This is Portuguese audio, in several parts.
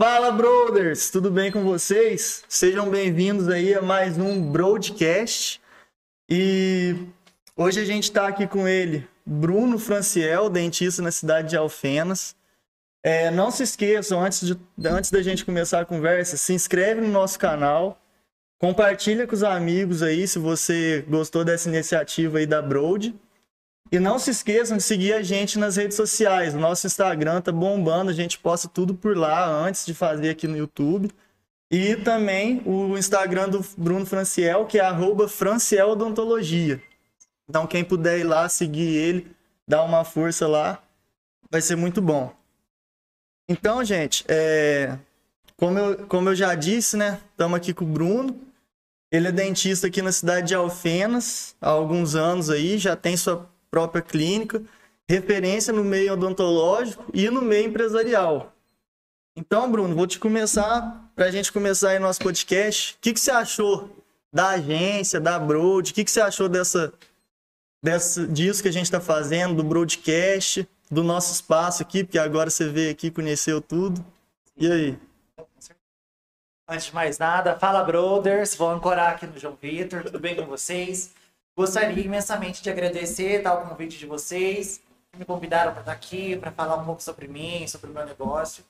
Fala, brothers! Tudo bem com vocês? Sejam bem-vindos aí a mais um broadcast. E hoje a gente está aqui com ele, Bruno Franciel, dentista na cidade de Alfenas. É, não se esqueçam, antes, de, antes da gente começar a conversa, se inscreve no nosso canal, compartilha com os amigos aí se você gostou dessa iniciativa aí da Broad. E não se esqueçam de seguir a gente nas redes sociais. O nosso Instagram tá bombando, a gente posta tudo por lá antes de fazer aqui no YouTube. E também o Instagram do Bruno Franciel, que é arroba Franciel Odontologia. Então quem puder ir lá seguir ele, dar uma força lá, vai ser muito bom. Então, gente, é... como, eu, como eu já disse, né? Estamos aqui com o Bruno. Ele é dentista aqui na cidade de Alfenas há alguns anos aí, já tem sua própria clínica, referência no meio odontológico e no meio empresarial. Então, Bruno, vou te começar, para a gente começar aí nosso podcast, o que, que você achou da agência, da Broad, o que, que você achou dessa, dessa, disso que a gente está fazendo, do broadcast, do nosso espaço aqui, porque agora você veio aqui, conheceu tudo. E aí? Antes de mais nada, fala brothers, vou ancorar aqui no João Vitor, tudo bem com vocês? Gostaria imensamente de agradecer tá, o convite de vocês, que me convidaram para estar aqui, para falar um pouco sobre mim, sobre o meu negócio.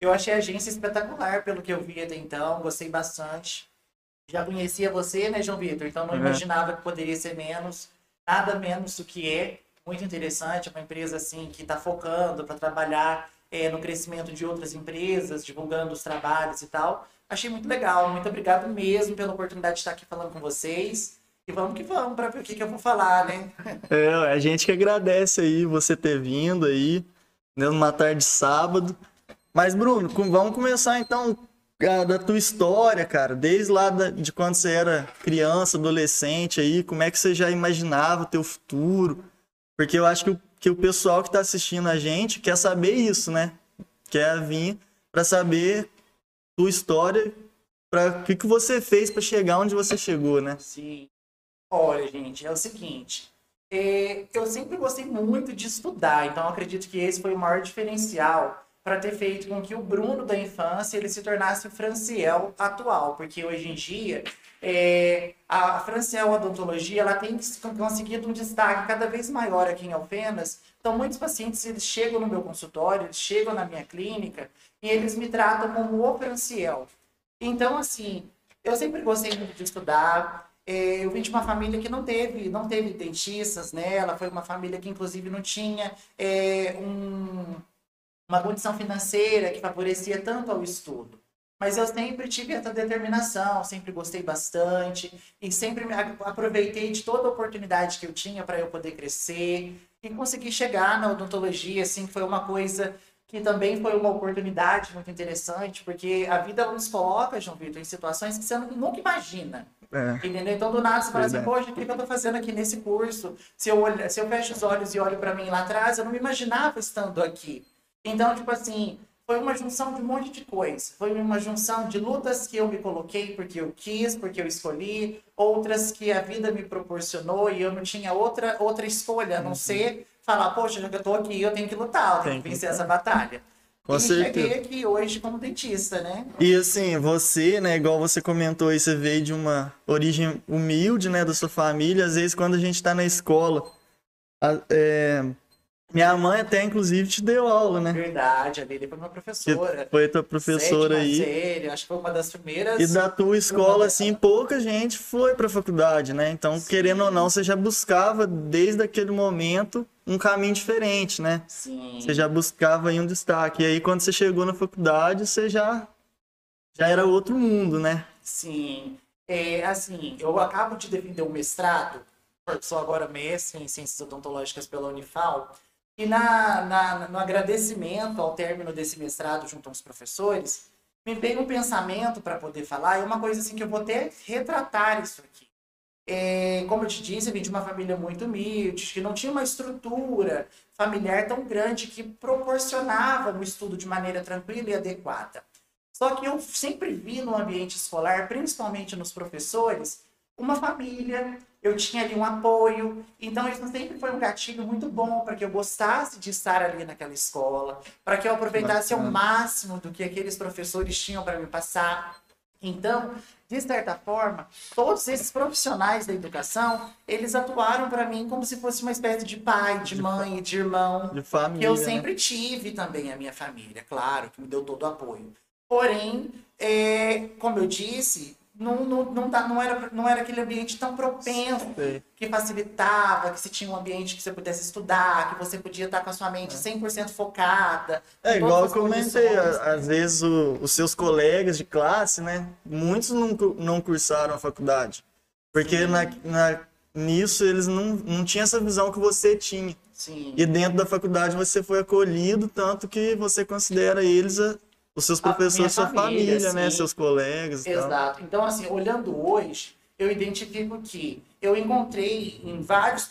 Eu achei a agência espetacular pelo que eu vi até então, gostei bastante. Já conhecia você, né, João Vitor? Então não uhum. imaginava que poderia ser menos, nada menos do que é. Muito interessante, é uma empresa assim que está focando para trabalhar é, no crescimento de outras empresas, divulgando os trabalhos e tal. Achei muito legal. Muito obrigado mesmo pela oportunidade de estar aqui falando com vocês. E vamos que vamos para ver o que, que eu vou falar, né? É, a gente que agradece aí você ter vindo aí, né, numa tarde de sábado. Mas, Bruno, vamos começar então da tua história, cara. Desde lá de quando você era criança, adolescente aí, como é que você já imaginava o teu futuro? Porque eu acho que o, que o pessoal que está assistindo a gente quer saber isso, né? Quer vir para saber tua história, para o que, que você fez para chegar onde você chegou, né? Sim. Olha, gente, é o seguinte. É, eu sempre gostei muito de estudar, então acredito que esse foi o maior diferencial para ter feito com que o Bruno da infância ele se tornasse o Franciel atual, porque hoje em dia é, a Franciel Odontologia ela tem conseguido um destaque cada vez maior aqui em Alfenas. Então muitos pacientes eles chegam no meu consultório, eles chegam na minha clínica e eles me tratam como o Franciel. Então assim, eu sempre gostei muito de estudar, é, eu vim de uma família que não teve, não teve dentistas, né? Ela foi uma família que inclusive não tinha é, um, uma condição financeira que favorecia tanto ao estudo. Mas eu sempre tive essa determinação, sempre gostei bastante e sempre aproveitei de toda a oportunidade que eu tinha para eu poder crescer e conseguir chegar na odontologia, assim, foi uma coisa que também foi uma oportunidade muito interessante, porque a vida nos coloca, João Vitor, em situações que você nunca imagina. É. Entendeu? Então, do nada, você fala assim, poxa, o que eu estou fazendo aqui nesse curso? Se eu, olho, se eu fecho os olhos e olho para mim lá atrás, eu não me imaginava estando aqui. Então, tipo assim, foi uma junção de um monte de coisa. Foi uma junção de lutas que eu me coloquei porque eu quis, porque eu escolhi, outras que a vida me proporcionou e eu não tinha outra, outra escolha, a não uhum. ser falar, poxa, já que eu tô aqui, eu tenho que lutar, eu tenho que vencer essa batalha. Com e certeza. cheguei aqui hoje como dentista, né? E assim, você, né, igual você comentou aí, você veio de uma origem humilde, né, da sua família. Às vezes, quando a gente tá na escola, é, minha mãe até, inclusive, te deu aula, né? Verdade, a Lili foi uma professora. Foi tua professora aí. Série, acho que foi uma das primeiras. E da tua escola, assim, pouca gente foi pra faculdade, né? Então, Sim. querendo ou não, você já buscava, desde aquele momento, um caminho diferente, né? Sim. Você já buscava aí um destaque. E aí, quando você chegou na faculdade, você já, já era outro mundo, né? Sim. É, assim, eu acabo de defender um mestrado, sou agora mestre em Ciências Odontológicas pela Unifal, e na, na, no agradecimento ao término desse mestrado junto aos professores, me veio um pensamento para poder falar, é uma coisa assim que eu vou até retratar isso aqui. É, como eu te disse, eu vim de uma família muito humilde, que não tinha uma estrutura familiar tão grande que proporcionava um estudo de maneira tranquila e adequada. Só que eu sempre vi no ambiente escolar, principalmente nos professores, uma família eu tinha ali um apoio. Então, isso sempre foi um gatilho muito bom para que eu gostasse de estar ali naquela escola, para que eu aproveitasse ao máximo do que aqueles professores tinham para me passar. Então, de certa forma, todos esses profissionais da educação, eles atuaram para mim como se fosse uma espécie de pai, de mãe, de irmão. De família. Que eu né? sempre tive também a minha família, claro, que me deu todo o apoio. Porém, é, como eu disse, não, não, não, tá, não, era, não era aquele ambiente tão propenso Sei. que facilitava, que se tinha um ambiente que você pudesse estudar, que você podia estar com a sua mente 100% focada. É, igual eu comentei, às vezes o- os seus colegas de classe, né? Muitos não, não cursaram a faculdade. Porque na, na- nisso eles não, não tinham essa visão que você tinha. Sim. E dentro da faculdade você foi acolhido, tanto que você considera eles a- os seus professores, sua família, família, né? Seus colegas tal. Exato. Então, assim, olhando hoje, eu identifico que eu encontrei em vários,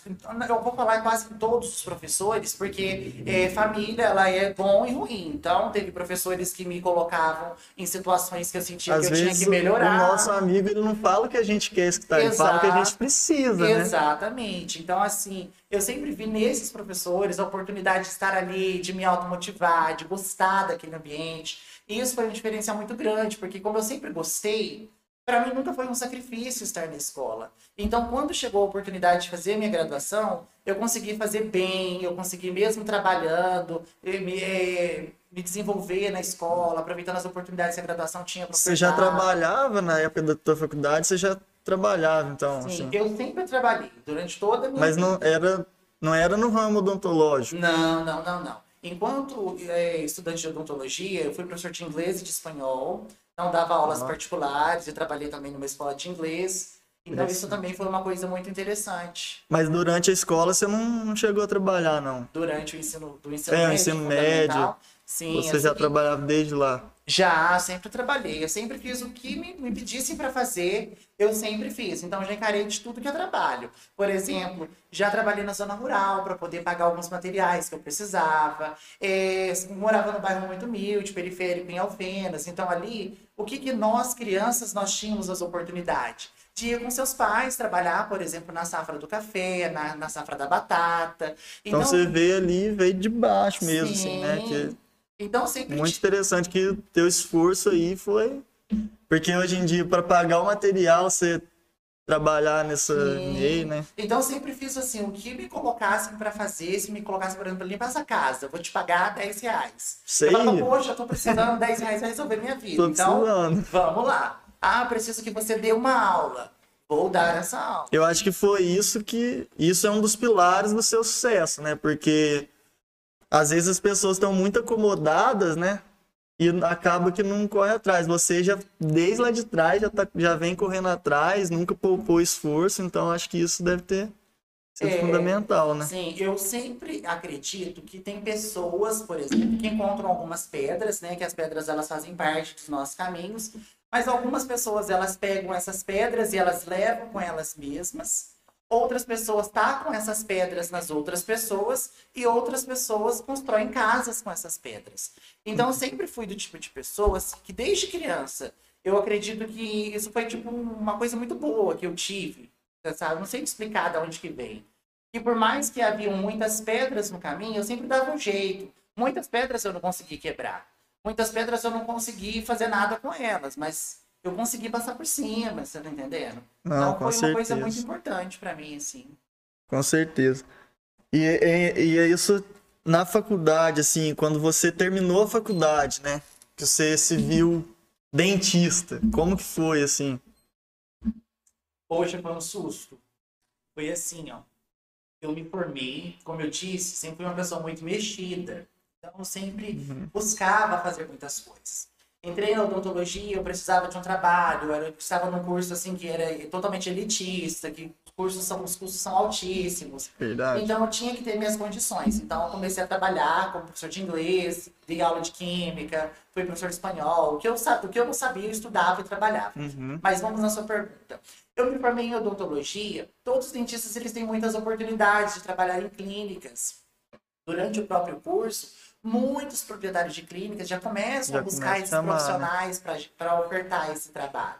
eu vou falar quase em todos os professores, porque é, família ela é bom e ruim. Então, teve professores que me colocavam em situações que eu sentia Às que eu tinha que melhorar. o nosso amigo ele não fala o que a gente quer escutar, ele fala o que a gente Exato. precisa, né? Exatamente. Então, assim, eu sempre vi nesses professores a oportunidade de estar ali, de me automotivar, de gostar daquele ambiente. E isso foi um diferencial muito grande, porque como eu sempre gostei, para mim nunca foi um sacrifício estar na escola. Então, quando chegou a oportunidade de fazer minha graduação, eu consegui fazer bem, eu consegui mesmo trabalhando, me, eh, me desenvolver na escola, aproveitando as oportunidades que a graduação tinha para Você já trabalhava na época da tua faculdade, você já trabalhava, então, Sim, assim. eu sempre trabalhei, durante toda a minha Mas vida. não era, não era no ramo odontológico. Não, não, não, não. Enquanto é, estudante de odontologia, eu fui professor de inglês e de espanhol. Então, dava aulas Ah. particulares. Eu trabalhei também numa escola de inglês. Então, isso também foi uma coisa muito interessante. Mas durante a escola você não, chegou a trabalhar, não. Durante o ensino, do ensino É, o médio, ensino fundamental. médio. Sim, Você já trabalhava desde lá. Já, sempre trabalhei. Eu sempre fiz o que me, me pedissem para fazer, eu sempre fiz. Então, já encarei de tudo que eu trabalho. Por exemplo, já trabalhei na zona rural para poder pagar alguns materiais que eu precisava. É, morava num bairro muito humilde, periférico, em Alfenas. Então, ali, o que, que nós, crianças, nós tínhamos as oportunidades? De ir com seus pais trabalhar, por exemplo, na safra do café, na, na safra da batata. Então, você veio ali, veio de baixo mesmo, assim, né? sim. Que então sempre muito interessante que o teu esforço aí foi. Porque hoje em dia, para pagar o material, você trabalhar nessa Sim. meio, né? Então, eu sempre fiz assim, o que me colocassem para fazer, se me colocassem, por exemplo, pra limpar essa casa, eu vou te pagar 10 reais. Sei, Eu falava, poxa, eu tô precisando de 10 reais pra resolver minha vida. tô então, precisando. vamos lá. Ah, preciso que você dê uma aula. Vou dar essa aula. Eu acho que foi isso que. Isso é um dos pilares do seu sucesso, né? Porque às vezes as pessoas estão muito acomodadas, né? E acaba que não corre atrás. Você já, desde lá de trás, já, tá, já vem correndo atrás, nunca poupou esforço, então acho que isso deve ter sido É, fundamental, né? Sim, eu sempre acredito que tem pessoas, por exemplo, que encontram algumas pedras, né? Que as pedras elas fazem parte dos nossos caminhos, mas algumas pessoas elas pegam essas pedras e elas levam com elas mesmas. Outras pessoas tacam essas pedras nas outras pessoas e outras pessoas constroem casas com essas pedras. Então, eu sempre fui do tipo de pessoas que, desde criança, eu acredito que isso foi tipo uma coisa muito boa que eu tive, sabe? Não sei explicar de onde que vem. E por mais que haviam muitas pedras no caminho, eu sempre dava um jeito. Muitas pedras eu não consegui quebrar. Muitas pedras eu não consegui fazer nada com elas, mas eu consegui passar por cima, você tá entendendo? Não, então com foi uma certeza. coisa muito importante pra mim, assim. Com certeza. E, e, e é isso na faculdade, assim, quando você terminou a faculdade, né? Que você se viu dentista. Como que foi, assim? Poxa, foi um susto. Foi assim, ó. Eu me formei, como eu disse, sempre fui uma pessoa muito mexida. Então, eu sempre buscava fazer muitas coisas. Entrei na odontologia, eu precisava de um trabalho, eu estava num curso assim que era totalmente elitista, que os cursos são, os custos são altíssimos. Verdade. Então eu tinha que ter minhas condições. Então eu comecei a trabalhar como professor de inglês, dei aula de química, fui professor de espanhol. O que eu, o que eu não sabia, eu estudava e trabalhava. Uhum. Mas vamos na sua pergunta. Eu me formei em odontologia. Todos os dentistas eles têm muitas oportunidades de trabalhar em clínicas. Durante o próprio curso, muitos proprietários de clínicas já começam Já a buscar esses né? profissionais para ofertar esse trabalho.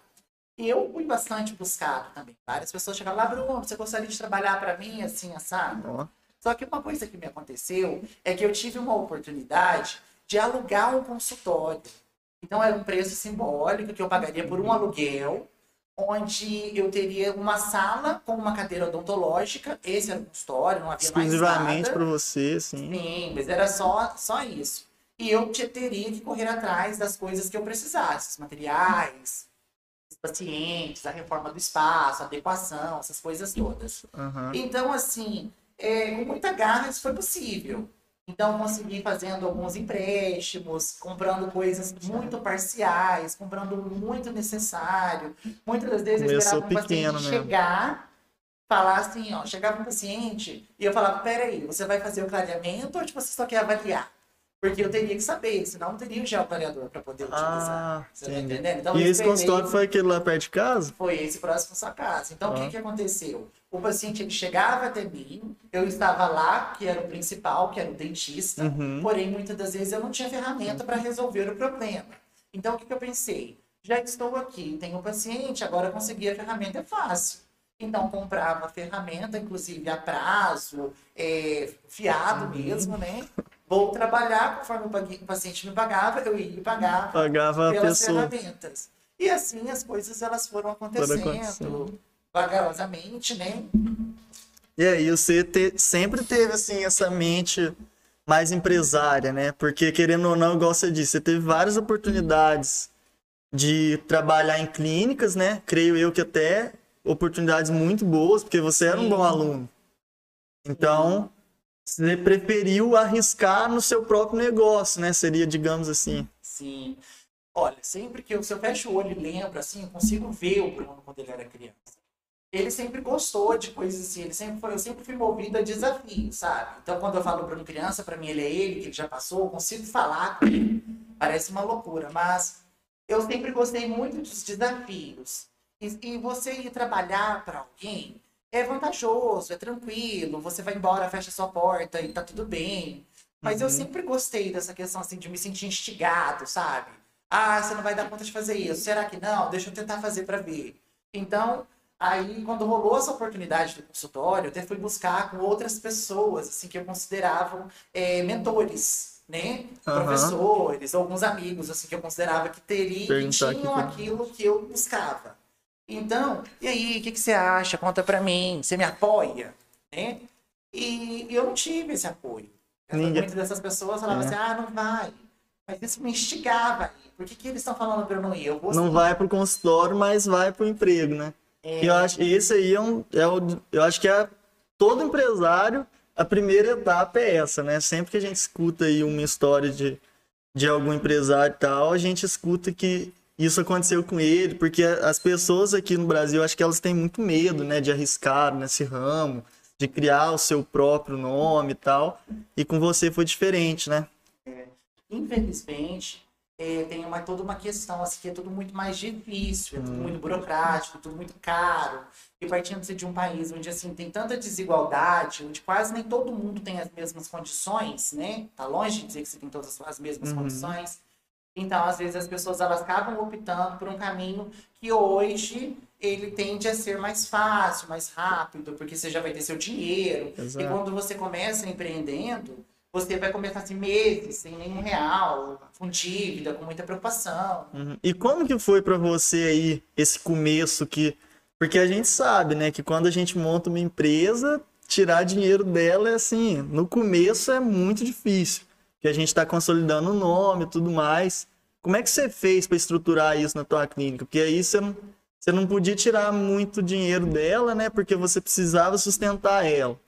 E eu fui bastante buscado também. Várias pessoas chegavam lá, Bruno, você gostaria de trabalhar para mim, assim, assado? Só que uma coisa que me aconteceu é que eu tive uma oportunidade de alugar um consultório. Então era um preço simbólico que eu pagaria por um aluguel, onde eu teria uma sala com uma cadeira odontológica. Esse era o consultório, não havia mais Exclusivamente nada. para você, assim. Sim, mas era só, só isso. E eu te- teria que correr atrás das coisas que eu precisasse, os materiais, os pacientes, a reforma do espaço, a adequação, essas coisas todas. Aham. Então, assim, é, com muita garra isso foi possível. Então, consegui fazendo alguns empréstimos, comprando coisas muito parciais, comprando muito necessário. Muitas das vezes eu esperava um paciente mesmo. chegar, falar assim, ó, chegava um paciente e eu falava, peraí, você vai fazer o clareamento ou tipo, você só quer avaliar? Porque eu teria que saber, senão não teria o geoclareador para poder utilizar. Ah, Você tá entendendo? Então, E esse consultório foi aquele lá perto de casa? foi esse próximo à sua casa. Então, o Ah. que, que aconteceu? O paciente ele chegava até mim, eu estava lá, que era o principal, que era o dentista, Uhum. porém, muitas das vezes eu não tinha ferramenta para resolver o problema. Então, o que, que eu pensei? Já estou aqui, tenho o paciente, agora conseguir a ferramenta é fácil. Então, comprava a ferramenta, inclusive a prazo, é, fiado mesmo, né? Vou trabalhar conforme o paciente me pagava, eu ia pagar Pagava a pelas pessoa. ferramentas. E assim as coisas elas foram acontecendo, vagarosamente, né? E aí, você te- sempre teve, assim, essa mente mais empresária, né? Porque, querendo ou não, igual você disse, você teve várias oportunidades de trabalhar em clínicas, né? Creio eu que até oportunidades muito boas, porque você era um bom aluno. Então, você preferiu arriscar no seu próprio negócio, né? Seria, digamos assim. Sim. Olha, sempre que eu, se eu fecho o olho e lembro, assim, eu consigo ver o Bruno quando ele era criança. Ele sempre gostou de coisas assim, ele sempre foi, eu sempre fui movido a desafios, sabe? Então, quando eu falo Bruno criança, para mim ele é ele, que ele já passou, eu consigo falar com ele. Parece uma loucura, mas eu sempre gostei muito dos desafios. E, e você ir trabalhar para alguém é vantajoso, é tranquilo, você vai embora, fecha sua porta e tá tudo bem. Mas eu Uhum. sempre gostei dessa questão assim de me sentir instigado, sabe? Ah, você não vai dar conta de fazer isso. Será que não? Deixa eu tentar fazer para ver. Então, aí quando rolou essa oportunidade do consultório, eu até fui buscar com outras pessoas assim que eu considerava é, mentores, né? Aham. Professores, alguns amigos assim que eu considerava que teriam, que tinham aquilo que eu buscava. Então, e aí, o que, que você acha? Conta pra mim. Você me apoia? Né? E eu não tive esse apoio. Muitas dessas pessoas falavam É. assim, ah, não vai. Mas isso me instigava. Por que, que eles estão falando pra eu não ir? Eu Não vai pro consultório, mas vai pro emprego, né? É, Eu acho esse aí é um, é o, eu acho que é todo empresário a primeira etapa é essa, né? Sempre que a gente escuta aí uma história de, de algum empresário e tal, a gente escuta que isso aconteceu com ele, porque as pessoas aqui no Brasil, acho que elas têm muito medo, né, de arriscar nesse ramo, de criar o seu próprio nome e tal. E com você foi diferente, né? infelizmente, é, tem uma, toda uma questão assim, que é tudo muito mais difícil, é tudo muito burocrático, tudo muito caro. E partindo de um país onde assim tem tanta desigualdade, onde quase nem todo mundo tem as mesmas condições, né? Tá longe de dizer que você tem todas as mesmas Uhum. condições. Então, às vezes as pessoas elas acabam optando por um caminho que hoje ele tende a ser mais fácil, mais rápido, porque você já vai ter seu dinheiro. E Exato. quando você começa empreendendo, você vai começar assim meses sem nenhum real, com dívida, com muita preocupação. Uhum. E como que foi pra você aí esse começo que porque a gente sabe, né, que quando a gente monta uma empresa, tirar dinheiro dela é assim, no começo é muito difícil, porque a gente está consolidando o nome e tudo mais. Como é que você fez para estruturar isso na tua clínica? Porque aí você não, você não podia tirar muito dinheiro dela, né, porque você precisava sustentar ela.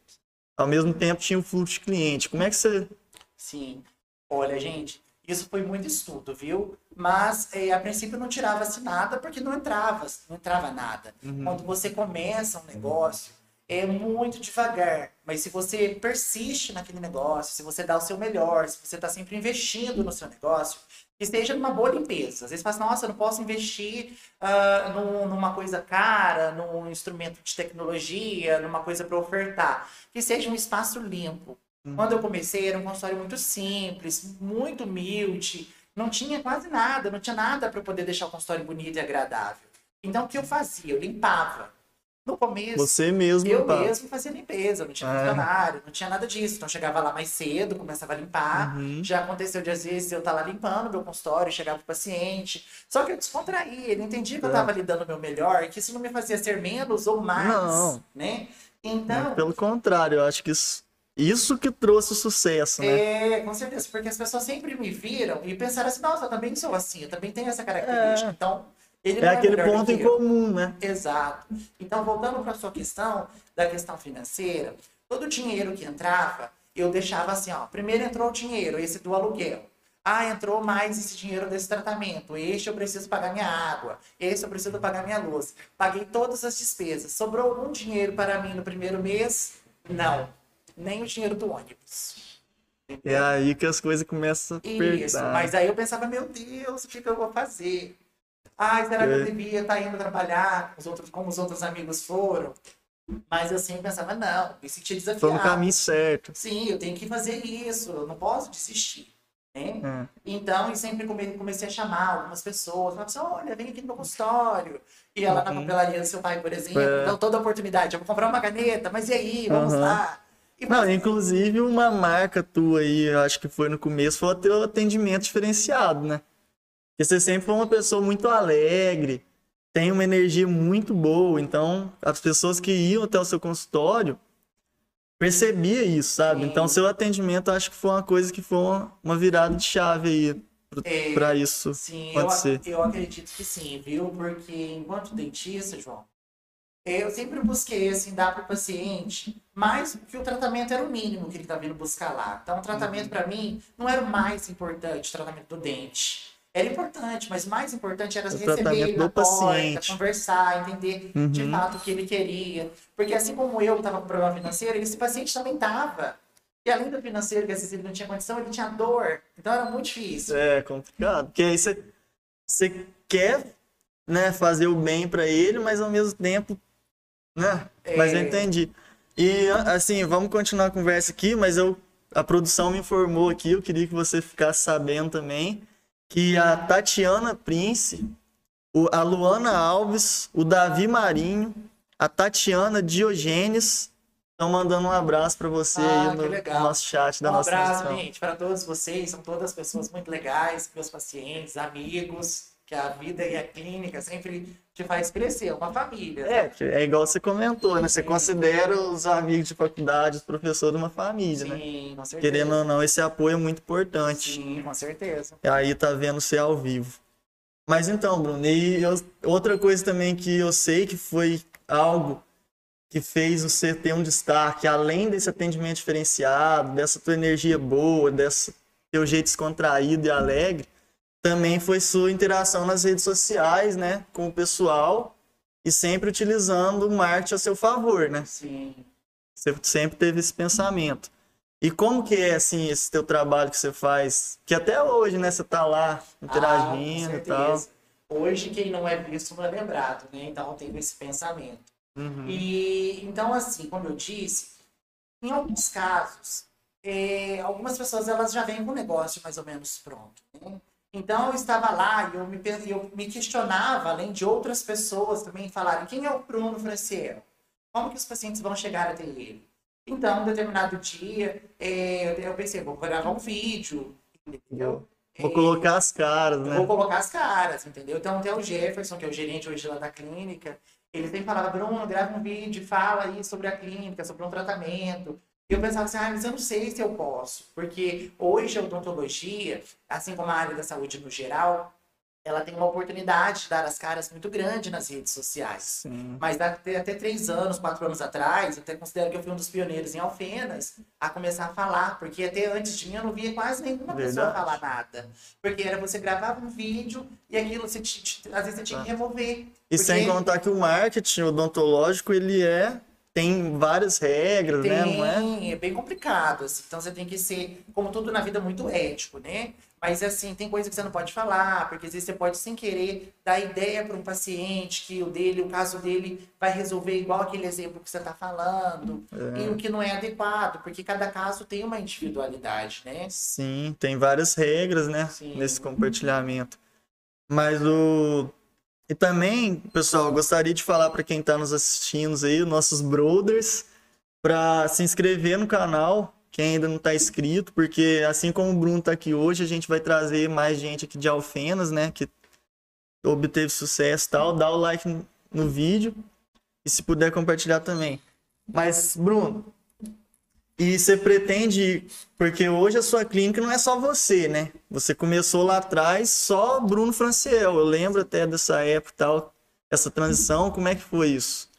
Ao mesmo tempo tinha o fluxo de cliente. Como é que você Sim. Olha, gente, isso foi muito estudo, viu? Mas eh, a princípio não tirava-se nada porque não entrava, não entrava nada. Quando você começa um negócio, é muito devagar. Mas se você persiste naquele negócio, se você dá o seu melhor, se você está sempre investindo no seu negócio, que esteja numa boa limpeza. Às vezes fala assim, nossa, eu não posso investir ah, num- numa coisa cara, num instrumento de tecnologia, numa coisa para ofertar. Que seja um espaço limpo. Quando eu comecei, era um consultório muito simples, muito humilde, não tinha quase nada, não tinha nada para poder deixar o consultório bonito e agradável. Então, o que eu fazia? Eu limpava. No começo, Você mesmo, eu pá. mesmo fazia limpeza, não tinha É. funcionário, não tinha nada disso. Então, eu chegava lá mais cedo, começava a limpar. Uhum. Já aconteceu de, às vezes, eu estar lá limpando meu consultório, chegava o paciente. Só que eu descontraí, ele entendia que eu É. estava lhe dando o meu melhor que isso não me fazia ser menos ou mais, Não. né? Então, Pelo contrário, eu acho que isso, isso que trouxe o sucesso, né? É, com certeza, porque as pessoas sempre me viram e pensaram assim, nossa, eu também sou assim, eu também tenho essa característica. É. Então, ele É, não aquele ponto em comum, né? Exato. Então, voltando para a sua questão da questão financeira, todo o dinheiro que entrava, eu deixava assim, ó, primeiro entrou o dinheiro, esse do aluguel. Ah, entrou mais esse dinheiro desse tratamento. Este eu preciso pagar minha água. Esse eu preciso pagar minha luz. Paguei todas as despesas. Sobrou algum dinheiro para mim no primeiro mês? Não. Nem o dinheiro do ônibus. É aí que as coisas começam a Isso, apertar. mas aí eu pensava, meu Deus, o que, que eu vou fazer? Ai, será que É. eu devia estar indo trabalhar os outros, como os outros amigos foram? Mas eu sempre pensava, não, me sentia Foi no desafiado. caminho certo. Sim, eu tenho que fazer isso, eu não posso desistir. Né? É. Então, eu sempre come- comecei a chamar algumas pessoas, falava assim, olha, vem aqui no meu consultório. E ela na Uhum. papelaria do seu pai, por exemplo, É. então toda oportunidade, eu vou comprar uma caneta, mas e aí, vamos Aham. lá. E Não, você- inclusive uma marca tua aí, eu acho que foi no começo, foi o teu atendimento diferenciado, né? Porque você sempre foi uma pessoa muito alegre, tem uma energia muito boa, então as pessoas que iam até o seu consultório percebia isso, sabe? Sim. Então seu atendimento eu acho que foi uma coisa que foi uma, uma virada de chave aí É, pra isso Sim, eu, acontecer. ac- eu acredito que sim, viu? Porque enquanto dentista, João, eu sempre busquei, assim, dar para o paciente mais que o tratamento era o mínimo que ele está vindo buscar lá. Então, o Uhum. tratamento, para mim, não era o mais importante, o tratamento do dente. Era importante, mas mais importante era O receber ele na porta, paciente. conversar, entender de Uhum. fato o que ele queria. Porque assim como eu estava com problema financeiro, esse paciente também estava. E além do financeiro, que às vezes ele não tinha condição, ele tinha dor. Então era muito difícil. É complicado, porque aí você, você quer né, fazer o bem pra ele, mas ao mesmo tempo, né? Mas eu É. entendi. E assim, vamos continuar a conversa aqui, mas eu a produção me informou aqui, eu queria que você ficasse sabendo também que a Tatiana Prince, a Luana Alves, o Davi Marinho, a Tatiana Diogênes estão mandando um abraço pra você Ah, aí no, no nosso chat da Um nossa abraço, gente, para todos vocês. São todas pessoas muito legais, meus pacientes, amigos, que a vida e a clínica sempre te faz crescer, uma família. É, que é igual você comentou, né? Você considera os amigos de faculdade, os professores uma família, né? Sim, com certeza. Querendo ou não, esse apoio é muito importante. Sim, com certeza. E aí tá vendo você ao vivo. Mas então, Bruno, e eu- outra coisa também que eu sei que foi algo que fez você ter um destaque, além desse atendimento diferenciado, dessa tua energia boa, desse teu jeito descontraído e alegre, também foi sua interação nas redes sociais, né, com o pessoal e sempre utilizando o marketing a seu favor, né? Sim. Você sempre teve esse pensamento. E como que é, assim, esse teu trabalho que você faz? Que até hoje, né, você tá lá interagindo Ah, e tal. Hoje, quem não é visto não é lembrado, né? Então, eu tenho esse pensamento. Uhum. E então, assim, como eu disse, em alguns casos, é, algumas pessoas elas já vêm com o negócio mais ou menos pronto. né? Então eu estava lá e eu me, eu me questionava, além de outras pessoas também falarem, quem é o Bruno Franciel? Como que os pacientes vão chegar até ele? Então, um determinado dia, é, eu pensei, vou gravar um vídeo, entendeu? Vou colocar as caras, né? vou colocar as caras, entendeu? Então tem o Jefferson, que é o gerente hoje lá da clínica, ele sempre falava, Bruno, grava um vídeo, fala aí sobre a clínica, sobre um tratamento. E eu pensava assim, ah, mas eu não sei se eu posso, porque hoje a odontologia, assim como a área da saúde no geral, ela tem uma oportunidade de dar as caras muito grande nas redes sociais. Sim. Mas até, até três anos, quatro anos atrás, eu até considero que eu fui um dos pioneiros em Alfenas a começar a falar, porque até antes de mim eu não via quase nenhuma pessoa Verdade. falar nada. Porque era você gravava um vídeo e aquilo você te- te- às vezes você tinha que remover. E sem Porque contar que o marketing odontológico, ele é... Tem várias regras, né? Não é? Tem, é bem complicado, assim. Então você tem que ser, como tudo na vida, muito ético, né? Mas assim, tem coisa que você não pode falar, porque às vezes você pode, sem querer, dar ideia para um paciente que o dele, o caso dele, vai resolver igual aquele exemplo que você está falando, e o que não é adequado, porque cada caso tem uma individualidade, né? Sim, tem várias regras, né? Sim. Nesse compartilhamento. Mas o... E também, pessoal, gostaria de falar para quem está nos assistindo aí, nossos brothers, para se inscrever no canal, quem ainda não está inscrito, porque assim como o Bruno está aqui hoje, a gente vai trazer mais gente aqui de Alfenas, né, que obteve sucesso e tal. Dá o like no vídeo e se puder compartilhar também. Mas, Bruno, e você pretende, porque hoje a sua clínica não é só você, né? Você começou lá atrás só Bruno Franciel. Eu lembro até dessa época e tal, essa transição, como é que foi isso?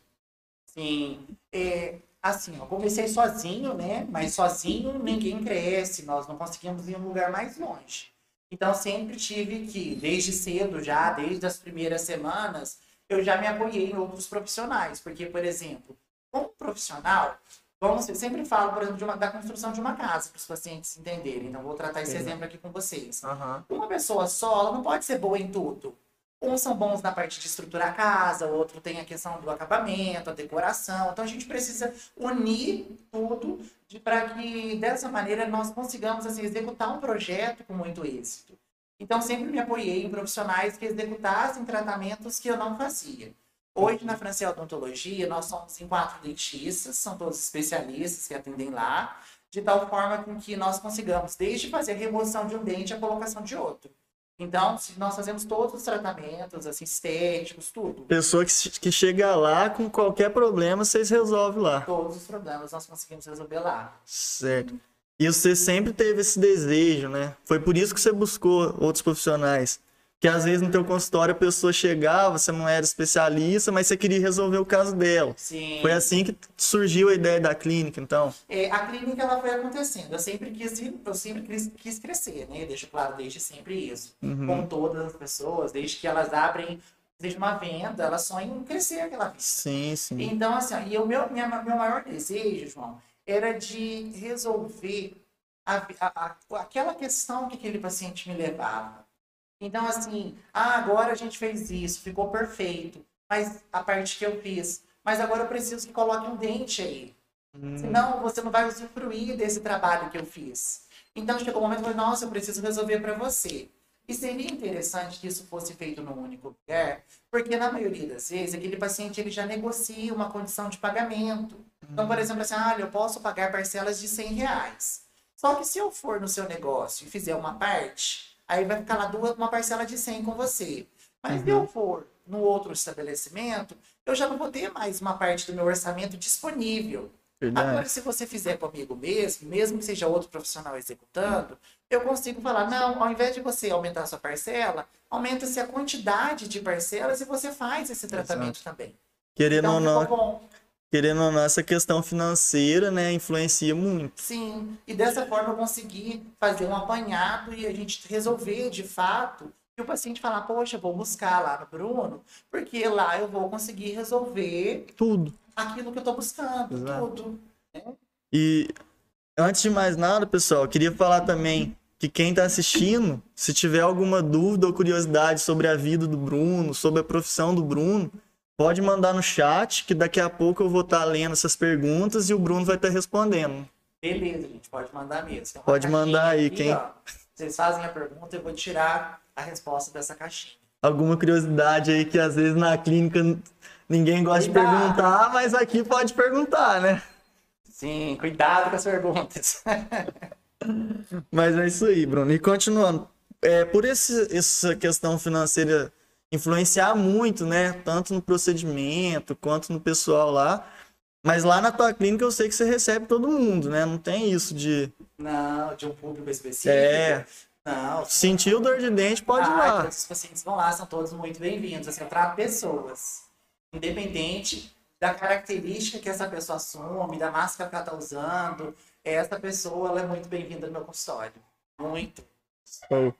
Sim, é, assim, eu comecei sozinho, né? Mas sozinho ninguém cresce, nós não conseguimos ir um lugar mais longe. Então sempre tive que, desde cedo já, desde as primeiras semanas, eu já me apoiei em outros profissionais, porque, por exemplo, como profissional, Vamos, eu sempre falo, por exemplo, uma, da construção de uma casa, para os pacientes entenderem. Então, vou tratar esse exemplo aqui com vocês. Uhum. Uma pessoa só, não pode ser boa em tudo. Uns são bons na parte de estruturar a casa, o outro tem a questão do acabamento, a decoração. Então, a gente precisa unir tudo para que, dessa maneira, nós consigamos assim, executar um projeto com muito êxito. Então, sempre me apoiei em profissionais que executassem tratamentos que eu não fazia. Hoje, na Francia Odontologia, nós somos em quatro dentistas, são todos especialistas que atendem lá, de tal forma com que nós consigamos, desde fazer a remoção de um dente a colocação de outro. Então, nós fazemos todos os tratamentos, assim, estéticos, tudo. Pessoa que, que chega lá com qualquer problema, vocês resolvem lá. Todos os problemas nós conseguimos resolver lá. Certo. E você sempre teve esse desejo, né? Foi por isso que você buscou outros profissionais que às vezes no teu consultório a pessoa chegava, você não era especialista, mas você queria resolver o caso dela. Sim. Foi assim que surgiu a ideia da clínica, então? É, a clínica ela foi acontecendo. Eu sempre quis, eu sempre quis, quis crescer, né? Deixo claro desde sempre isso. Uhum. Com todas as pessoas, desde que elas abrem desde uma venda, elas sonham em crescer aquela venda. Sim, sim. Então, assim, ó, e o meu, minha, meu maior desejo, João, era de resolver a, a, a, aquela questão que aquele paciente me levava. Então, assim, ah, agora a gente fez isso, ficou perfeito. Mas a parte que eu fiz. Mas agora eu preciso que coloque um dente aí. Hum. Senão você não vai usufruir desse trabalho que eu fiz. Então chegou o um momento que eu falei, nossa, eu preciso resolver para você. E seria interessante que isso fosse feito num único lugar, porque na maioria das vezes aquele paciente ele já negocia uma condição de pagamento. Então, por hum. exemplo, assim, ah, eu posso pagar parcelas de 100 reais. Só que se eu for no seu negócio e fizer uma parte, Aí vai ficar lá duas, uma parcela de 100 com você. Mas uhum. se eu for no outro estabelecimento, eu já não vou ter mais uma parte do meu orçamento disponível. Verdade. Agora, se você fizer comigo mesmo, mesmo que seja outro profissional executando, eu consigo falar, não, ao invés de você aumentar a sua parcela, aumenta-se a quantidade de parcelas e você faz esse tratamento Exato. também. Querendo então, ou não, bom querendo ou não, essa questão financeira, né, influencia muito. Sim, e dessa forma eu consegui fazer um apanhado e a gente resolver de fato e o paciente falar, poxa, vou buscar lá no Bruno, porque lá eu vou conseguir resolver tudo aquilo que eu estou buscando, Exato. tudo. Né? E antes de mais nada, pessoal, queria falar também que quem está assistindo, se tiver alguma dúvida ou curiosidade sobre a vida do Bruno, sobre a profissão do Bruno, Pode mandar no chat, que daqui a pouco eu vou estar tá lendo essas perguntas e o Bruno vai estar tá respondendo. Beleza, gente, pode mandar mesmo. Pode mandar aí, aqui, quem. Ó, vocês fazem a pergunta, eu vou tirar a resposta dessa caixinha. Alguma curiosidade aí que às vezes na clínica ninguém gosta cuidado. de perguntar, mas aqui pode perguntar, né? Sim, cuidado com as perguntas. mas é isso aí, Bruno. E continuando, é, por esse, essa questão financeira influenciar muito, né? Tanto no procedimento quanto no pessoal lá. Mas lá na tua clínica eu sei que você recebe todo mundo, né? Não tem isso de. Não, de um público específico. É. Não. Sentiu dor de dente, pode ah, ir lá. Os pacientes vão lá, são todos muito bem-vindos. Assim, eu trato pessoas. Independente da característica que essa pessoa assume, da máscara que ela está usando, essa pessoa ela é muito bem-vinda no meu consultório. Muito. Show.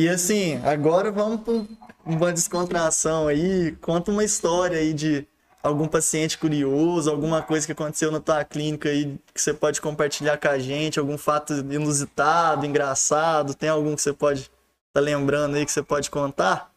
E assim, agora vamos para uma descontração aí. Conta uma história aí de algum paciente curioso, alguma coisa que aconteceu na tua clínica aí que você pode compartilhar com a gente, algum fato inusitado, engraçado. Tem algum que você pode estar tá lembrando aí que você pode contar?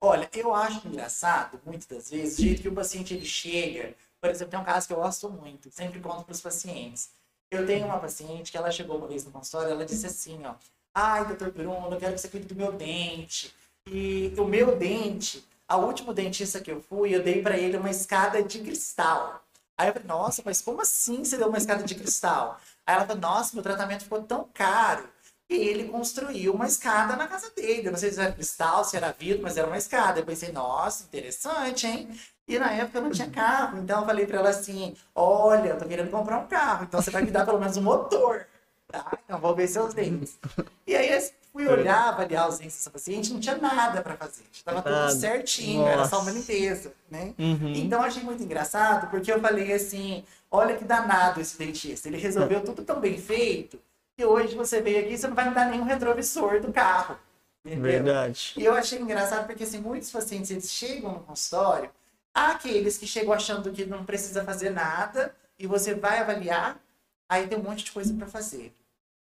Olha, eu acho engraçado, muitas das vezes, o jeito que o paciente ele chega. Por exemplo, tem um caso que eu gosto muito, sempre conto para os pacientes. Eu tenho uma paciente que ela chegou uma vez no consultório, ela disse assim, ó, Ai, doutor Bruno, eu quero que você cuide do meu dente. E o meu dente a última dentista que eu fui, eu dei para ele uma escada de cristal. Aí eu falei, nossa, mas como assim você deu uma escada de cristal? Aí ela falou, nossa, meu tratamento ficou tão caro. E ele construiu uma escada na casa dele. Eu não sei se era cristal, se era vidro, mas era uma escada. Eu pensei, nossa, interessante, hein? E na época eu não tinha carro. Então eu falei para ela assim: olha, eu tô querendo comprar um carro, então você vai me dar pelo menos um motor. Tá? Então vou ver seus dentes. E aí eu fui olhar, avaliar os dentes dessa paciente, não tinha nada para fazer. Estava tudo certinho, Nossa. era só uma limpeza, né? Uhum. Então eu achei muito engraçado, porque eu falei assim: olha que danado esse dentista. Ele resolveu tudo tão bem feito que hoje você veio aqui, você não vai me dar nenhum retrovisor do carro. Entendeu? Verdade. E eu achei engraçado porque assim, muitos pacientes eles chegam no consultório, há aqueles que chegam achando que não precisa fazer nada e você vai avaliar, aí tem um monte de coisa para fazer.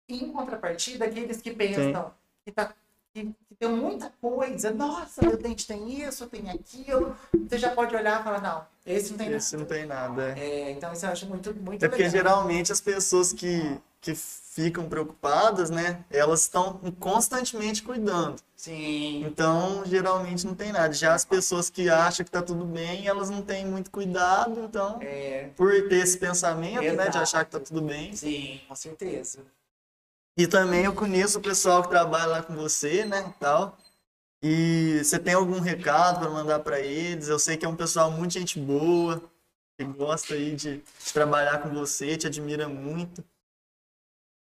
Em contrapartida, aqueles que pensam Sim. que, tá, que, que, tem muita coisa, nossa, meu dente tem isso, tem aquilo, você já pode olhar e falar, não, esse não tem esse nada. Esse não tem nada. É. é. então isso eu acho muito, muito É porque geralmente as pessoas que, que ficam preocupadas, né? Elas estão constantemente cuidando. Sim. Então, geralmente não tem nada. Já as pessoas que acham que tá tudo bem, elas não têm muito cuidado, então, é. por ter esse pensamento, Exato. né, de achar que tá tudo bem. Sim, com certeza. E também eu conheço o pessoal que trabalha lá com você, né, e tal. E você tem algum recado para mandar para eles? Eu sei que é um pessoal muito gente boa, que gosta aí de, de trabalhar com você, te admira muito.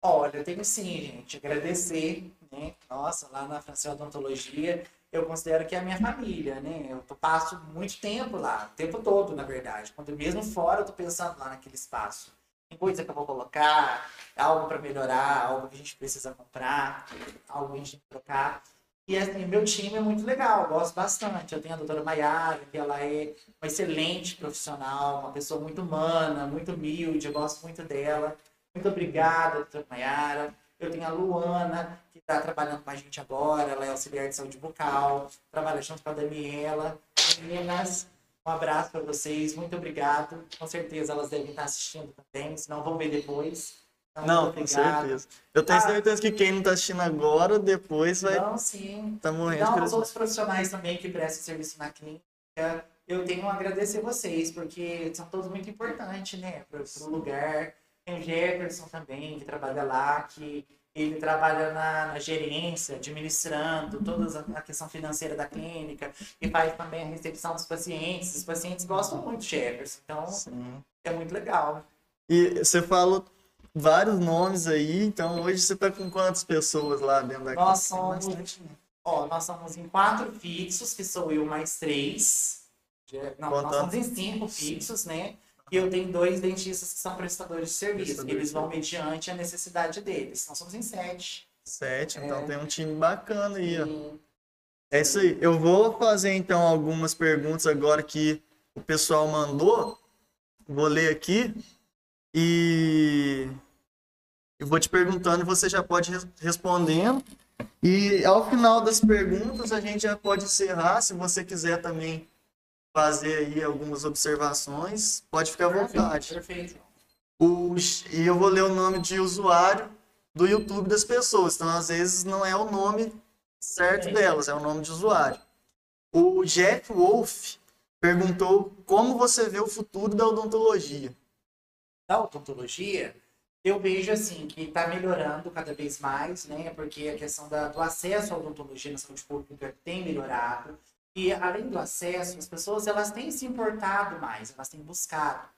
Olha, eu tenho sim, gente, agradecer, né? Nossa, lá na Francesa Odontologia, eu considero que é a minha família, né? Eu passo muito tempo lá, o tempo todo, na verdade. Quando mesmo fora, eu tô pensando lá naquele espaço. Coisa que eu vou colocar, algo para melhorar, algo que a gente precisa comprar, algo que a gente trocar. E assim, meu time é muito legal, gosto bastante. Eu tenho a doutora Maiara, que ela é uma excelente profissional, uma pessoa muito humana, muito humilde, eu gosto muito dela. Muito obrigada, doutora Mayara. Eu tenho a Luana, que está trabalhando com a gente agora, ela é auxiliar de saúde bucal, trabalha junto com a Daniela. Meninas, um abraço para vocês, muito obrigado. Com certeza elas devem estar assistindo também, senão vão ver depois. Então, não, com certeza. Eu tenho ah, certeza que quem não está assistindo agora, depois vai. Não, sim. Tá morrendo. Não, os outros profissionais também que prestam serviço na clínica, eu tenho a agradecer vocês, porque são todos muito importantes, né, para o lugar. Tem o Jefferson também, que trabalha lá, que ele trabalha na, na, gerência, administrando toda a questão financeira da clínica e faz também a recepção dos pacientes. Os pacientes gostam muito de Jefferson, então Sim. é muito legal. E você falou vários nomes aí, então hoje você está com quantas pessoas lá dentro da nós clínica? Somos, ó, nós somos em quatro fixos, que sou eu mais três. Não, nós somos em cinco fixos, né? E eu tenho dois dentistas que são prestadores de serviço. Eles vão mediante a necessidade deles. Nós somos em sete. Sete, então é. então tem um time bacana aí, ó. É isso aí. Eu vou fazer então algumas perguntas agora que o pessoal mandou. Vou ler aqui. E eu vou te perguntando e você já pode respondendo. E ao final das perguntas a gente já pode encerrar. Se você quiser também fazer aí algumas observações, pode ficar à vontade. Perfeito. Os, e eu vou ler o nome de usuário do YouTube das pessoas. Então, às vezes, não é o nome certo delas, é o nome de usuário. O Jeff Wolf perguntou como você vê o futuro da odontologia. Da odontologia, eu vejo assim que está melhorando cada vez mais, né? Porque a questão da, do acesso à odontologia na saúde pública tem melhorado. E além do acesso, as pessoas elas têm se importado mais, elas têm buscado.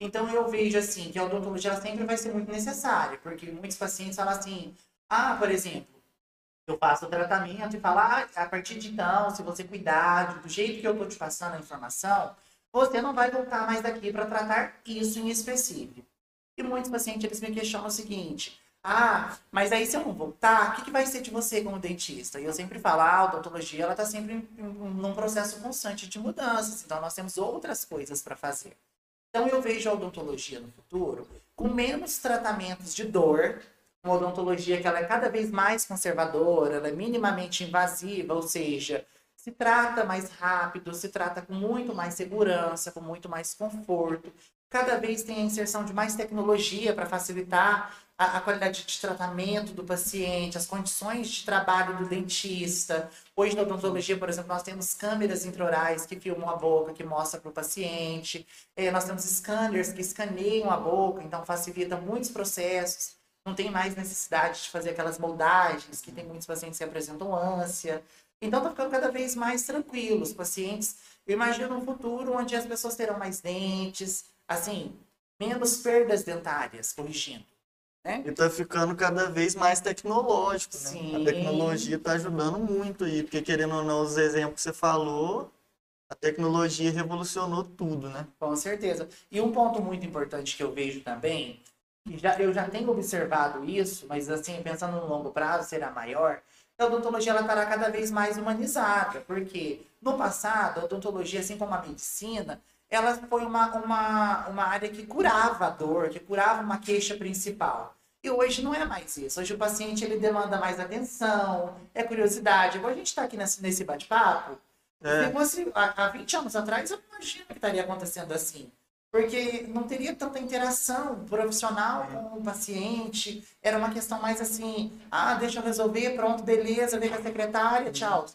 Então eu vejo assim que a odontologia sempre vai ser muito necessária, porque muitos pacientes falam assim: "Ah, por exemplo, eu faço o tratamento e falo: ah, a partir de então, se você cuidar do jeito que eu estou te passando a informação, você não vai voltar mais daqui para tratar isso em específico". E muitos pacientes eles me questionam o seguinte: ah, mas aí se eu não voltar, o que, que vai ser de você como dentista? E eu sempre falo, ah, a odontologia ela está sempre num processo constante de mudanças, então nós temos outras coisas para fazer. Então eu vejo a odontologia no futuro com menos tratamentos de dor, uma odontologia que ela é cada vez mais conservadora, ela é minimamente invasiva, ou seja, se trata mais rápido, se trata com muito mais segurança, com muito mais conforto. Cada vez tem a inserção de mais tecnologia para facilitar a, a, qualidade de tratamento do paciente, as condições de trabalho do dentista. Hoje, na odontologia, por exemplo, nós temos câmeras intraorais que filmam a boca, que mostra para o paciente. É, nós temos scanners que escaneiam a boca, então facilita muitos processos. Não tem mais necessidade de fazer aquelas moldagens que tem muitos pacientes que apresentam ânsia. Então, está ficando cada vez mais tranquilo. Os pacientes, eu imagino um futuro onde as pessoas terão mais dentes, assim, menos perdas dentárias, corrigindo. Né? E está ficando cada vez mais tecnológico, né? Sim. A tecnologia está ajudando muito aí, porque querendo ou não, os exemplos que você falou, a tecnologia revolucionou tudo, né? Com certeza. E um ponto muito importante que eu vejo também, já, eu já tenho observado isso, mas assim, pensando no longo prazo, será maior, a odontologia ela estará cada vez mais humanizada, porque no passado, a odontologia, assim como a medicina, ela foi uma, uma, uma área que curava a dor, que curava uma queixa principal. E hoje não é mais isso. Hoje o paciente ele demanda mais atenção, é curiosidade. Igual a gente está aqui nesse, nesse bate-papo, é. se fosse há, há 20 anos atrás, eu imagino que estaria acontecendo assim. Porque não teria tanta interação profissional com o paciente. Era uma questão mais assim, ah, deixa eu resolver, pronto, beleza, vem com a secretária, tchau.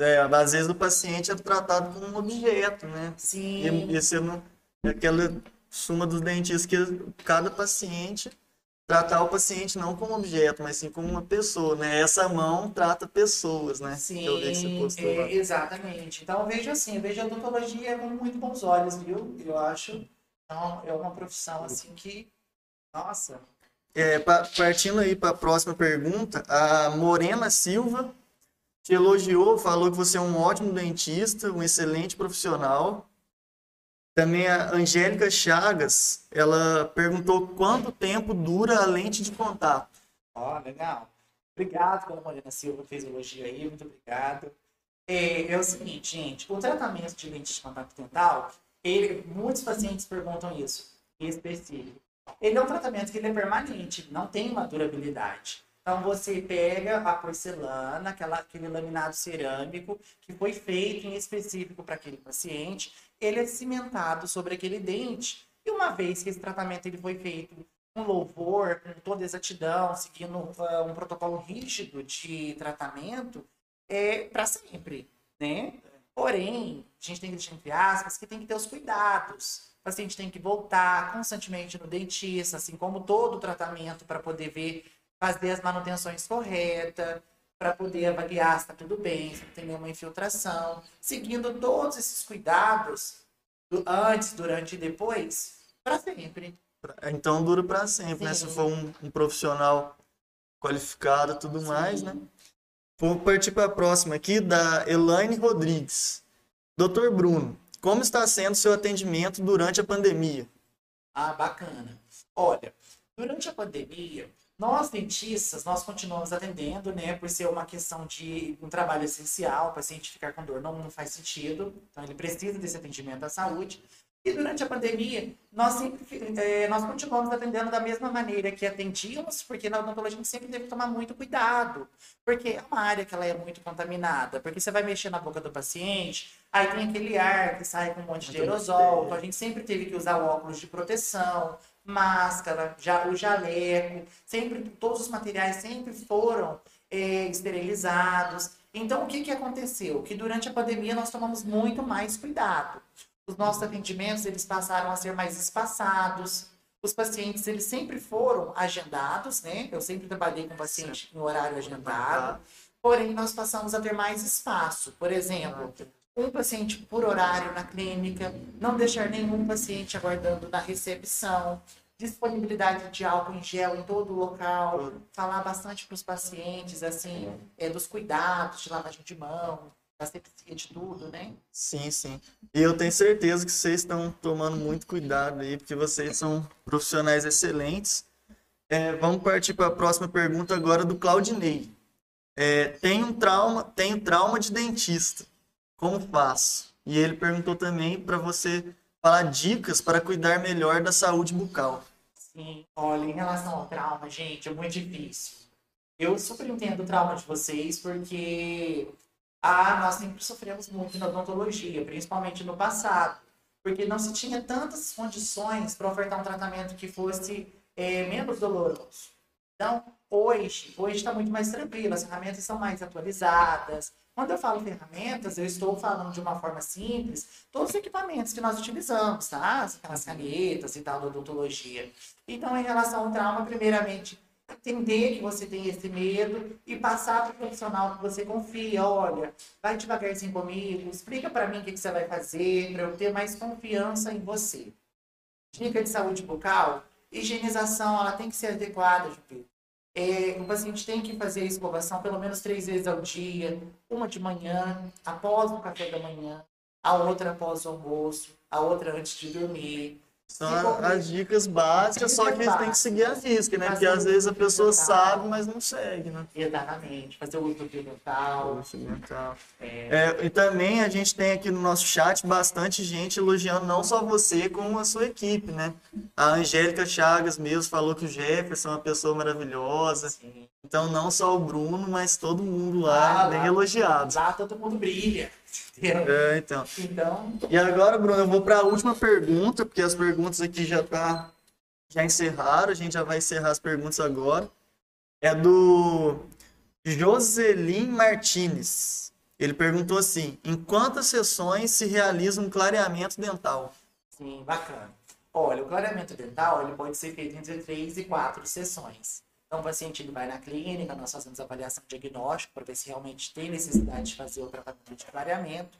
É, às vezes o paciente é tratado como um objeto, né? Sim. E, e você não, é aquela suma dos dentistas que cada paciente tratar o paciente não como objeto, mas sim como uma pessoa, né? Essa mão trata pessoas, né? Sim, é, exatamente. Então vejo assim, vejo a odontologia com muito bons olhos, viu? Eu acho então, é uma profissão assim que, nossa. É, partindo aí para a próxima pergunta, a Morena Silva te elogiou, falou que você é um ótimo dentista, um excelente profissional. Também a Angélica Chagas, ela perguntou quanto tempo dura a lente de contato. Ó, oh, legal. Obrigado pela Morena Silva fez elogio aí, muito obrigado. É, é, o seguinte, gente, o tratamento de lente de contato dental, ele, muitos pacientes perguntam isso, em específico. Ele é um tratamento que é permanente, não tem uma durabilidade. Então você pega a porcelana, aquela, aquele laminado cerâmico que foi feito em específico para aquele paciente, ele é cimentado sobre aquele dente. E uma vez que esse tratamento ele foi feito com louvor, com toda exatidão, seguindo uh, um protocolo rígido de tratamento, é para sempre, né? Porém, a gente tem que deixar entre aspas que tem que ter os cuidados. O paciente tem que voltar constantemente no dentista, assim como todo o tratamento para poder ver fazer as manutenções corretas, para poder avaliar se está tudo bem, se não tem nenhuma infiltração, seguindo todos esses cuidados do, antes, durante e depois, para sempre. Então dura para sempre, Sim. né? Se for um, um profissional qualificado e tudo Sim. mais, né? Vou partir para a próxima aqui, da Elaine Rodrigues. Doutor Bruno, como está sendo seu atendimento durante a pandemia? Ah, bacana. Olha, durante a pandemia, nós, dentistas, nós continuamos atendendo, né? Por ser uma questão de um trabalho essencial, o paciente ficar com dor não, não faz sentido. Então, ele precisa desse atendimento à saúde. E durante a pandemia, nós sempre é, nós continuamos atendendo da mesma maneira que atendíamos, porque na odontologia a gente sempre teve que tomar muito cuidado, porque é uma área que ela é muito contaminada, porque você vai mexer na boca do paciente, aí tem aquele ar que sai com um monte de aerosol, então a gente sempre teve que usar óculos de proteção, máscara, já, o jaleco, sempre, todos os materiais sempre foram é, esterilizados. Então, o que, que aconteceu? Que durante a pandemia nós tomamos muito mais cuidado. Os nossos atendimentos, eles passaram a ser mais espaçados. Os pacientes, eles sempre foram agendados, né? Eu sempre trabalhei com paciente em horário agendado. Porém, nós passamos a ter mais espaço. Por exemplo, um paciente por horário na clínica, não deixar nenhum paciente aguardando na recepção, disponibilidade de álcool em gel em todo o local, falar bastante para os pacientes, assim, é, dos cuidados de lavagem de mão, sepsia de tudo, né? Sim, sim. E eu tenho certeza que vocês estão tomando muito cuidado aí, porque vocês são profissionais excelentes. É, vamos partir para a próxima pergunta agora do Claudinei. É, tem um trauma, tenho trauma de dentista como faço? E ele perguntou também para você falar dicas para cuidar melhor da saúde bucal. Sim, olha, em relação ao trauma, gente, é muito difícil. Eu super entendo o trauma de vocês, porque ah, nós sempre sofremos muito na odontologia, principalmente no passado, porque não se tinha tantas condições para ofertar um tratamento que fosse é, menos doloroso. Então, hoje, hoje está muito mais tranquilo, as ferramentas são mais atualizadas. Quando eu falo ferramentas, eu estou falando de uma forma simples, todos os equipamentos que nós utilizamos, tá? Aquelas canetas e tal da odontologia. Então, em relação ao trauma, primeiramente, entender que você tem esse medo e passar para o profissional que você confia. Olha, vai devagarzinho comigo, explica para mim o que, que você vai fazer, para eu ter mais confiança em você. Dica de saúde bucal, higienização, ela tem que ser adequada, Jupiter. É, o paciente tem que fazer a escovação pelo menos três vezes ao dia, uma de manhã, após o café da manhã, a outra após o almoço, a outra antes de dormir. São as dicas básicas, só que tem que seguir a risca, né? Porque às vezes a pessoa sabe, mas não segue, né? Exatamente. Fazer o uso do fio dental. É. É, e também a gente tem aqui no nosso chat bastante gente elogiando não só você, como a sua equipe, né? A Angélica Chagas mesmo falou que o Jefferson é uma pessoa maravilhosa. Sim. Então não só o Bruno, mas todo mundo lá, ah, bem lá, elogiado. Lá todo mundo brilha. É, então. então. E agora, Bruno, eu vou para a última pergunta, porque as perguntas aqui já tá já encerraram, a gente já vai encerrar as perguntas agora. É do Joselin Martinez. Ele perguntou assim: em quantas sessões se realiza um clareamento dental? Sim, bacana. Olha, o clareamento dental ele pode ser feito entre três e quatro sessões. Então, o paciente ele vai na clínica, nós fazemos avaliação diagnóstica para ver se realmente tem necessidade de fazer o tratamento de clareamento.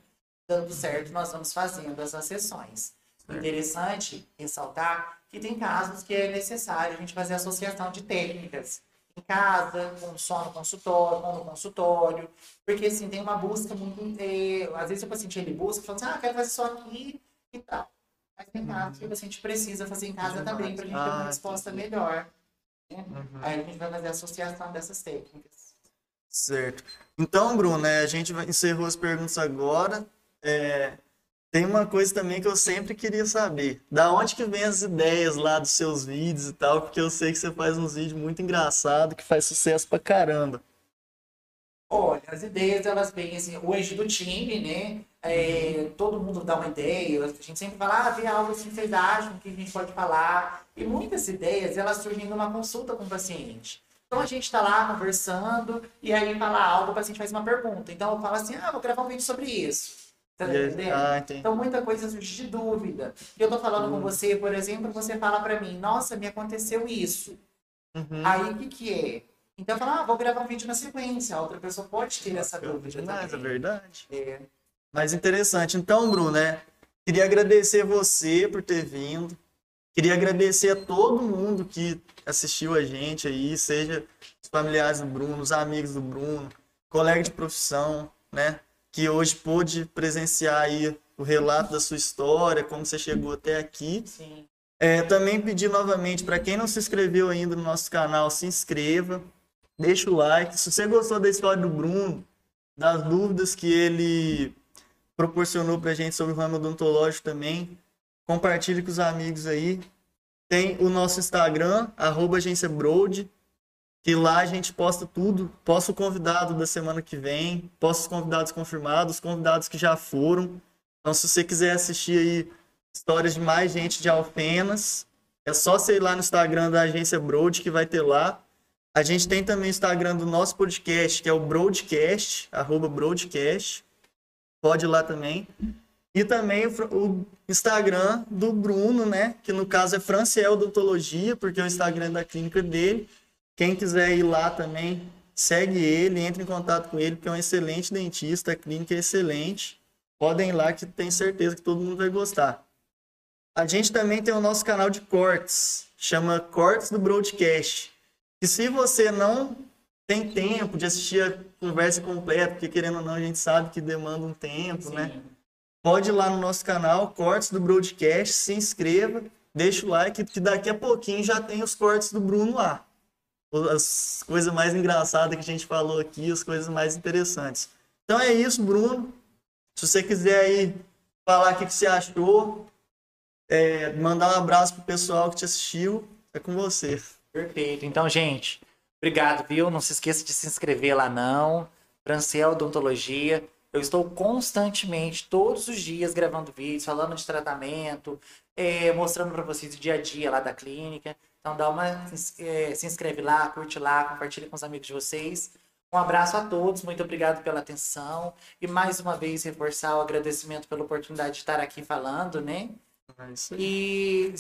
Dando certo, nós vamos fazendo essas sessões. Interessante ressaltar que tem casos que é necessário a gente fazer associação de técnicas em casa, só no consultório, ou no consultório, porque assim, tem uma busca muito. É, às vezes o paciente ele busca, falando assim, ah, quero fazer só aqui e tal. Mas tem casos que o paciente precisa fazer em casa também, para a gente ter uma resposta melhor. Uhum. Aí a gente vai fazer a associação dessas técnicas. Certo. Então, Bruno, né, a gente encerrou as perguntas agora. É, tem uma coisa também que eu sempre queria saber. Da onde que vem as ideias lá dos seus vídeos e tal? Porque eu sei que você faz uns vídeos muito engraçados, que faz sucesso pra caramba. Olha, as ideias, elas vêm assim, hoje do time, né? É, todo mundo dá uma ideia, a gente sempre fala, ah, vê algo assim, vocês acham que a gente pode falar. E muitas ideias, elas surgem numa consulta com o paciente. Então a gente está lá conversando e aí fala algo, o paciente faz uma pergunta. Então eu falo assim, ah, vou gravar um vídeo sobre isso. Tá entendendo? Ah, então muita coisa surge de dúvida. Eu tô falando com você, por exemplo, você fala para mim, nossa, me aconteceu isso. Uhum. Aí o que que é? Então eu falo, ah, vou gravar um vídeo na sequência. A outra pessoa pode ter essa dúvida Mas é verdade. É. Mas interessante. Então, Bruno, né? Queria agradecer você por ter vindo. Queria agradecer a todo mundo que assistiu a gente aí, seja os familiares do Bruno, os amigos do Bruno, colega de profissão, né? Que hoje pôde presenciar aí o relato da sua história, como você chegou até aqui. Sim. É, também pedir novamente para quem não se inscreveu ainda no nosso canal, se inscreva, deixa o like. Se você gostou da história do Bruno, das dúvidas que ele proporcionou para a gente sobre o ramo odontológico também, compartilhe com os amigos aí. Tem o nosso Instagram, arroba agência Broad, que lá a gente posta tudo. Posta o convidado da semana que vem, posta os convidados confirmados, os convidados que já foram. Então, se você quiser assistir aí histórias de mais gente de Alfenas, é só você ir lá no Instagram da agência Broad, que vai ter lá. A gente tem também o Instagram do nosso podcast, que é o Broadcast, arroba Broadcast. Pode ir lá também. E também o, Instagram do Bruno, né? Que no caso é Franciel Odontologia, porque é o Instagram da clínica dele. Quem quiser ir lá também, segue ele, entre em contato com ele, porque é um excelente dentista, a clínica é excelente. Podem ir lá que tenho certeza que todo mundo vai gostar. A gente também tem o nosso canal de cortes, chama Cortes do Broadcast. E se você não tem tempo de assistir a conversa completa, porque querendo ou não, a gente sabe que demanda um tempo, né? Sim. né? pode ir lá no nosso canal, Cortes do Broadcast, se inscreva, deixa o like, que daqui a pouquinho já tem os cortes do Bruno lá. As coisas mais engraçadas que a gente falou aqui, as coisas mais interessantes. Então é isso, Bruno. Se você quiser aí falar o que, você achou, é, mandar um abraço pro pessoal que te assistiu, é com você. Perfeito. Então, gente, obrigado, viu? Não se esqueça de se inscrever lá não. Franciel Odontologia. Eu estou constantemente, todos os dias, gravando vídeos, falando de tratamento, é, mostrando para vocês o dia a dia lá da clínica. Então dá uma, é, se inscreve lá, curte lá, compartilha com os amigos de vocês. Um abraço a todos, muito obrigado pela atenção. E mais uma vez reforçar o agradecimento pela oportunidade de estar aqui falando, né? É. E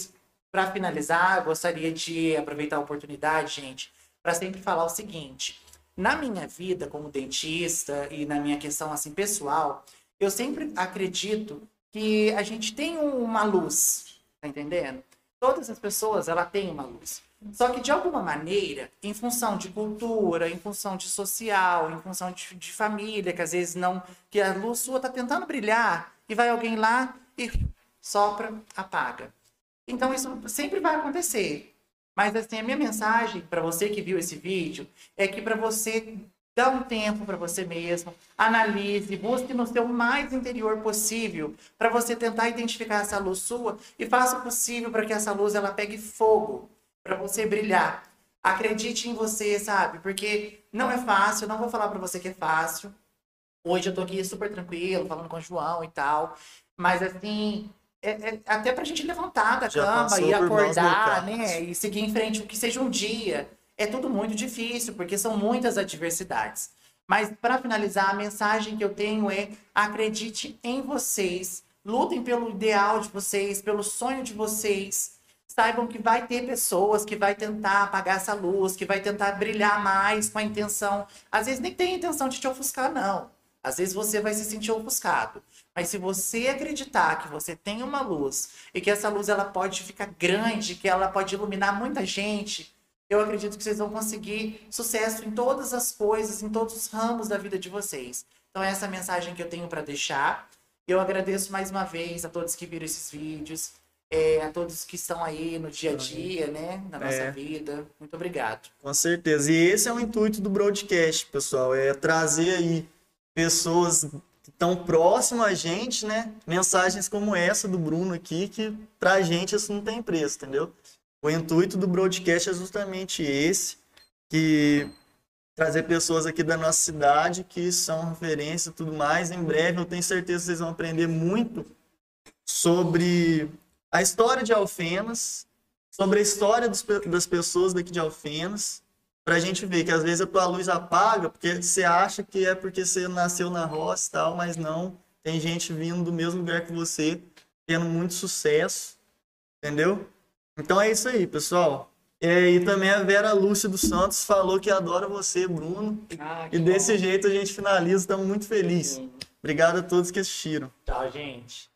para finalizar, gostaria de aproveitar a oportunidade, gente, para sempre falar o seguinte: na minha vida como dentista e na minha questão assim pessoal, eu sempre acredito que a gente tem uma luz, tá entendendo? Todas as pessoas, ela tem uma luz. Só que de alguma maneira, em função de cultura, em função de social, em função de, de família, que às vezes não, que a luz sua tá tentando brilhar e vai alguém lá e sopra, apaga. Então isso sempre vai acontecer. Mas assim, a minha mensagem para você que viu esse vídeo é que para você dar um tempo para você mesmo, analise, busque no seu mais interior possível para você tentar identificar essa luz sua e faça o possível para que essa luz ela pegue fogo para você brilhar. Acredite em você, sabe? Porque não é fácil, não vou falar para você que é fácil. Hoje eu tô aqui super tranquilo, falando com o João e tal. Mas assim, é, é, até pra gente levantar da Já cama e acordar, né? E seguir em frente, o que seja um dia. É tudo muito difícil, porque são muitas adversidades. Mas para finalizar, a mensagem que eu tenho é: acredite em vocês, lutem pelo ideal de vocês, pelo sonho de vocês. Saibam que vai ter pessoas que vai tentar apagar essa luz, que vai tentar brilhar mais com a intenção. Às vezes nem tem intenção de te ofuscar, não. Às vezes você vai se sentir ofuscado. Mas se você acreditar que você tem uma luz e que essa luz ela pode ficar grande, que ela pode iluminar muita gente, eu acredito que vocês vão conseguir sucesso em todas as coisas, em todos os ramos da vida de vocês. Então essa é a mensagem que eu tenho para deixar. Eu agradeço mais uma vez a todos que viram esses vídeos, é, a todos que estão aí no dia a dia, né, na nossa É. vida. Muito obrigado. Com certeza. E esse é o intuito do broadcast, pessoal, é trazer aí pessoas que estão próximas a gente, né? Mensagens como essa do Bruno aqui, que pra gente isso não tem preço, entendeu? O intuito do broadcast é justamente esse, que trazer pessoas aqui da nossa cidade que são referência e tudo mais. Em breve eu tenho certeza que vocês vão aprender muito sobre a história de Alfenas, sobre a história dos das pessoas daqui de Alfenas, pra gente ver que às vezes a tua luz apaga porque você acha que é porque você nasceu na roça e tal, mas não. Tem gente vindo do mesmo lugar que você, tendo muito sucesso, entendeu? Então é isso aí, pessoal. É, E também a Vera Lúcia dos Santos falou que adora você, Bruno. Ah, E desse jeito a gente finaliza, estamos muito felizes. Obrigado a todos que assistiram. Tchau, gente.